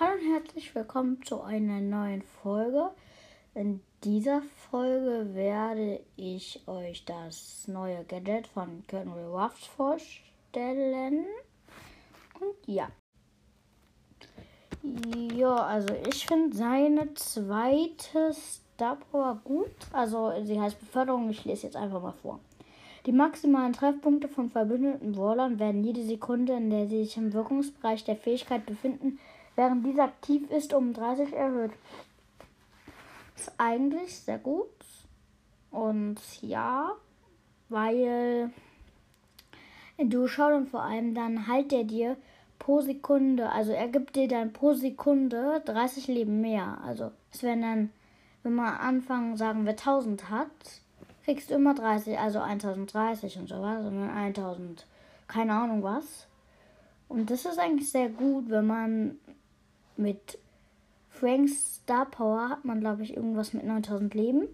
Hallo und herzlich willkommen zu einer neuen Folge. In dieser Folge werde ich euch das neue Gadget von Colonel Ruffs vorstellen. Und ja. Ja, also ich finde seine zweite Star gut. Also sie heißt Beförderung. Ich lese jetzt einfach mal vor. Die maximalen Treffpunkte von verbündeten Brawlern werden jede Sekunde, in der sie sich im Wirkungsbereich der Fähigkeit befinden, während dieser aktiv ist, um 30 erhöht. Ist eigentlich sehr gut. Und ja, weil du schaust und vor allem dann halt er dir pro Sekunde, also er gibt dir dann pro Sekunde 30 Leben mehr. Also es werden dann, wenn man anfangen, sagen wir 1000 hat, kriegst du immer 30, also 1030 und sowas, sondern 1000, keine Ahnung was. Und das ist eigentlich sehr gut, wenn man mit Franks Star Power hat man, glaube ich, irgendwas mit 9000 Leben.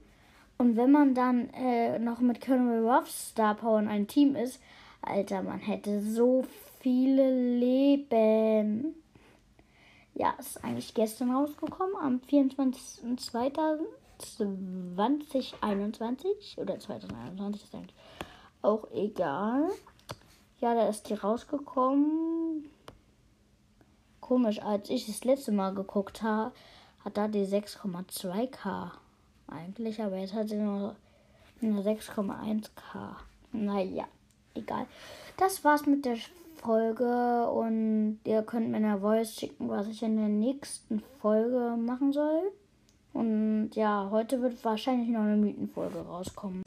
Und wenn man dann äh, noch mit Colonel Ruffs Star Power in einem Team ist, Alter, man hätte so viele Leben. Ja, ist eigentlich gestern rausgekommen, am 24.02. 2021 oder 2021 ist eigentlich auch egal. Ja, da ist die rausgekommen. Komisch, als ich das letzte Mal geguckt habe, hat da die 6,2k eigentlich, aber jetzt hat sie nur, nur 6,1k. Naja, egal. Das war's mit der Folge und ihr könnt mir eine Voice schicken, was ich in der nächsten Folge machen soll. Und ja, heute wird wahrscheinlich noch eine Mythenfolge rauskommen.